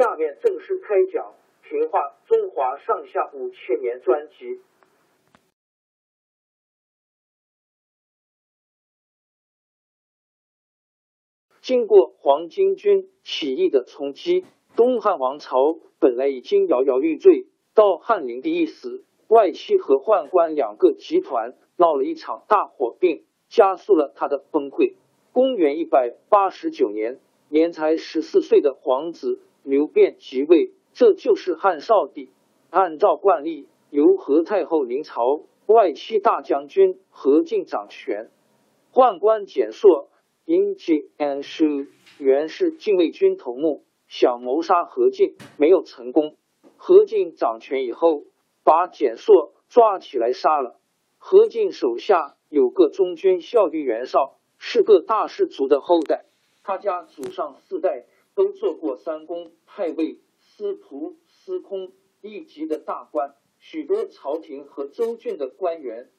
下面正式开讲《评话中华上下五千年》专辑。经过黄巾军起义的冲击，东汉王朝本来已经摇摇欲坠。到汉灵帝一死，外戚和宦官两个集团闹了一场大火并，加速了他的崩溃。公元一百八十九年，年才十四岁的皇子刘辩即位，这就是汉少帝。按照惯例，由何太后临朝，外戚大将军何进掌权。宦官简硕因其安叔原是禁卫军头目，想谋杀何进，没有成功。何进掌权以后，把简硕抓起来杀了。何进手下有个中军校尉袁绍。是个大氏族的后代，他家祖上四代都做过三公、太尉、司徒、司空一级的大官，许多朝廷和州郡的官员，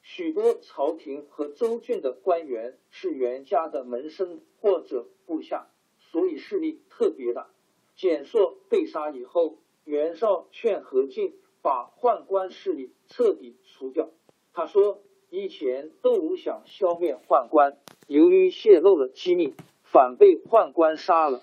许多朝廷和州郡的官员是袁家的门生或者部下，所以势力特别大。简硕被杀以后，袁绍劝何进把宦官势力彻底除掉，他说。以前窦武想消灭宦官，由于泄露了机密，反被宦官杀了。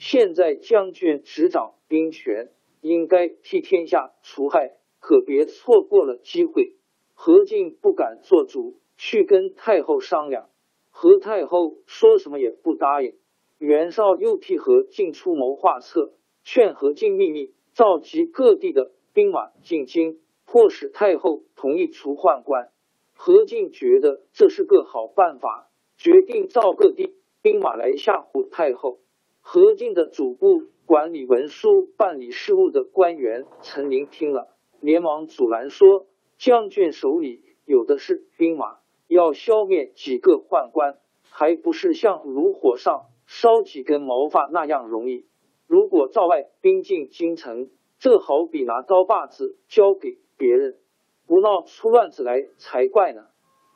现在将军执掌兵权，应该替天下除害，可别错过了机会。何进不敢做主，去跟太后商量。何太后说什么也不答应。袁绍又替何进出谋划策，劝何进秘密召集各地的兵马进京，迫使太后同意除宦官。何进觉得这是个好办法，决定召各地兵马来吓唬太后。何进的主簿管理文书、办理事务的官员陈琳听了，连忙阻拦说：“将军手里有的是兵马，要消灭几个宦官，还不是像炉火上烧几根毛发那样容易？如果赵外兵进京城，这好比拿刀把子交给别人。”不闹出乱子来才怪呢！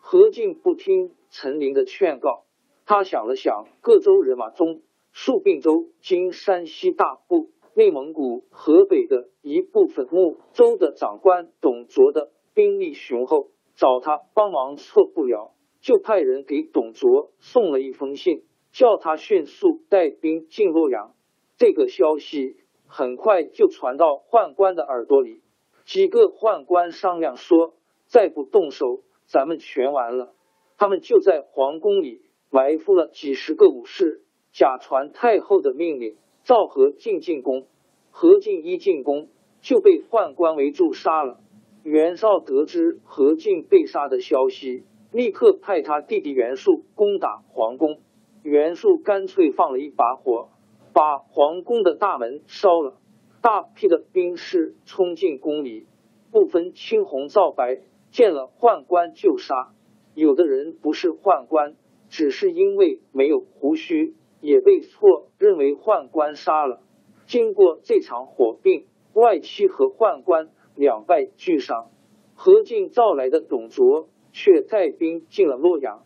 何进不听陈琳的劝告，他想了想，各州人马中，戍并州（今山西大部）、内蒙古、河北的一部分睦州的长官董卓的兵力雄厚，找他帮忙错不了，就派人给董卓送了一封信，叫他迅速带兵进洛阳。这个消息很快就传到宦官的耳朵里。几个宦官商量说：“再不动手，咱们全完了。”他们就在皇宫里埋伏了几十个武士，假传太后的命令，召何进进宫。何进一进宫就被宦官围住杀了。袁绍得知何进被杀的消息，立刻派他弟弟袁术攻打皇宫。袁术干脆放了一把火，把皇宫的大门烧了。大批的兵士冲进宫里，不分青红皂白，见了宦官就杀。有的人不是宦官，只是因为没有胡须，也被错认为宦官杀了。经过这场火并，外戚和宦官两败俱伤。何进召来的董卓却带兵进了洛阳。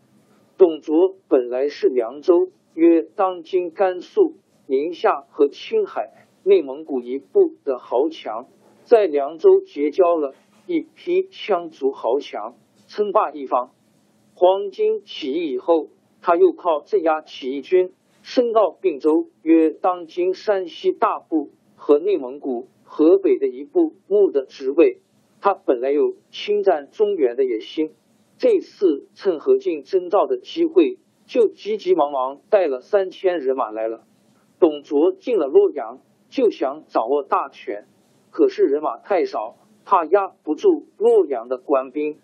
董卓本来是凉州（约当今甘肃、宁夏和青海、内蒙古一部）的豪强，在凉州结交了一批羌族豪强，称霸一方。黄巾起义以后，他又靠镇压起义军。升到并州（约当今山西大部和内蒙古、河北的一部牧的职位。他本来有侵占中原的野心，这次趁何进征召的机会，就急急忙忙带了三千人马来了。董卓进了洛阳，就想掌握大权，可是人马太少，怕压不住洛阳的官兵，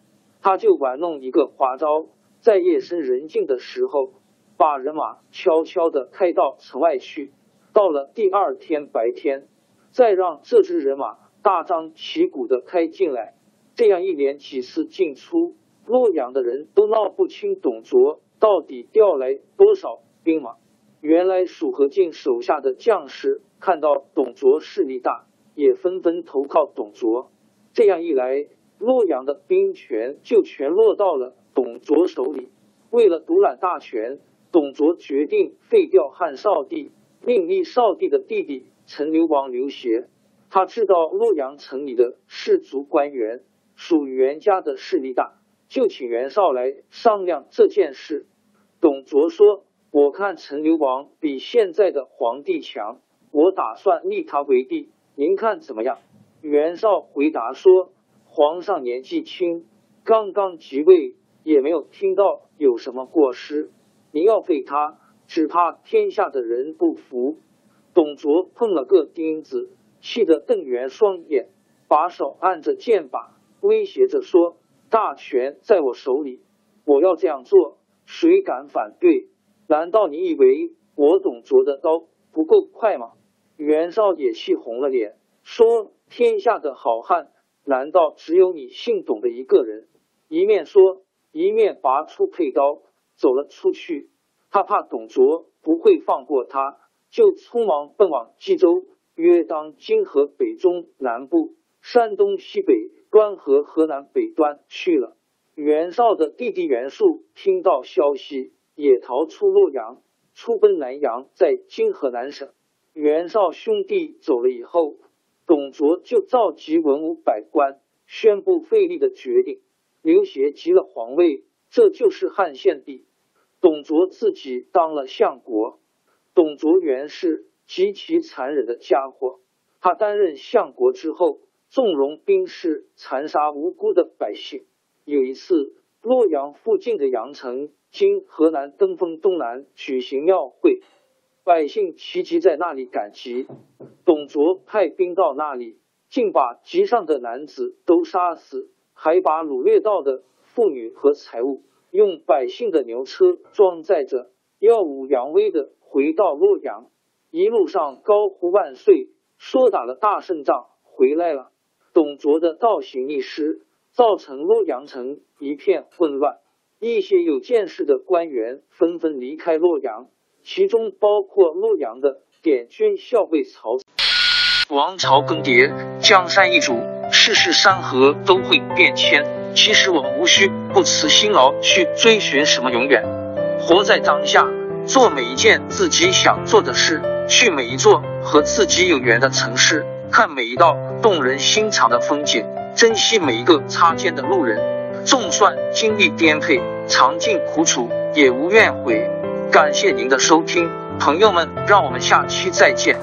他就玩弄一个花招，在夜深人静的时候。把人马悄悄的开到城外去，到了第二天白天，再让这支人马大张旗鼓的开进来。这样一连几次进出，洛阳的人都闹不清董卓到底调来多少兵马。原来蜀和进手下的将士看到董卓势力大，也纷纷投靠董卓。这样一来，洛阳的兵权就全落到了董卓手里。为了独揽大权。董卓决定废掉汉少帝，另立少帝的弟弟陈留王刘协。他知道洛阳城里的士族官员属袁家的势力大，就请袁绍来商量这件事。董卓说：“我看陈留王比现在的皇帝强，我打算立他为帝，您看怎么样？”袁绍回答说：“皇上年纪轻，刚刚即位，也没有听到有什么过失。”你要废他，只怕天下的人不服。董卓碰了个钉子，气得瞪圆双眼，把手按着剑把，威胁着说：“大权在我手里，我要这样做，谁敢反对？难道你以为我董卓的刀不够快吗？”袁绍也气红了脸，说：“天下的好汉，难道只有你姓董的一个人？”一面说，一面拔出佩刀。走了出去，他怕董卓不会放过他，就匆忙奔往冀州（约当今河北中南部、山东西北端和河南北端）去了。袁绍的弟弟袁术听到消息，也逃出洛阳，出奔南阳，在今河南省。袁绍兄弟走了以后，董卓就召集文武百官，宣布废立的决定。刘协即了皇位，这就是汉献帝。董卓自己当了相国。董卓原是极其残忍的家伙，他担任相国之后，纵容兵士残杀无辜的百姓。有一次，洛阳附近的阳城（今河南登封东南）举行庙会，百姓齐集在那里赶集。董卓派兵到那里，竟把集上的男子都杀死，还把掳掠到的妇女和财物。用百姓的牛车装载着，耀武扬威的回到洛阳，一路上高呼万岁，说打了大胜仗回来了。董卓的倒行逆施，造成洛阳城一片混乱，一些有见识的官员纷纷离开洛阳，其中包括洛阳的典军校尉曹。王朝更迭，江山易主，世事山河都会变迁。其实我们无需不辞辛劳去追寻什么永远，活在当下，做每一件自己想做的事，去每一座和自己有缘的城市，看每一道动人心肠的风景，珍惜每一个擦肩的路人。纵算经历颠沛，尝尽苦楚，也无怨悔。感谢您的收听，朋友们，让我们下期再见。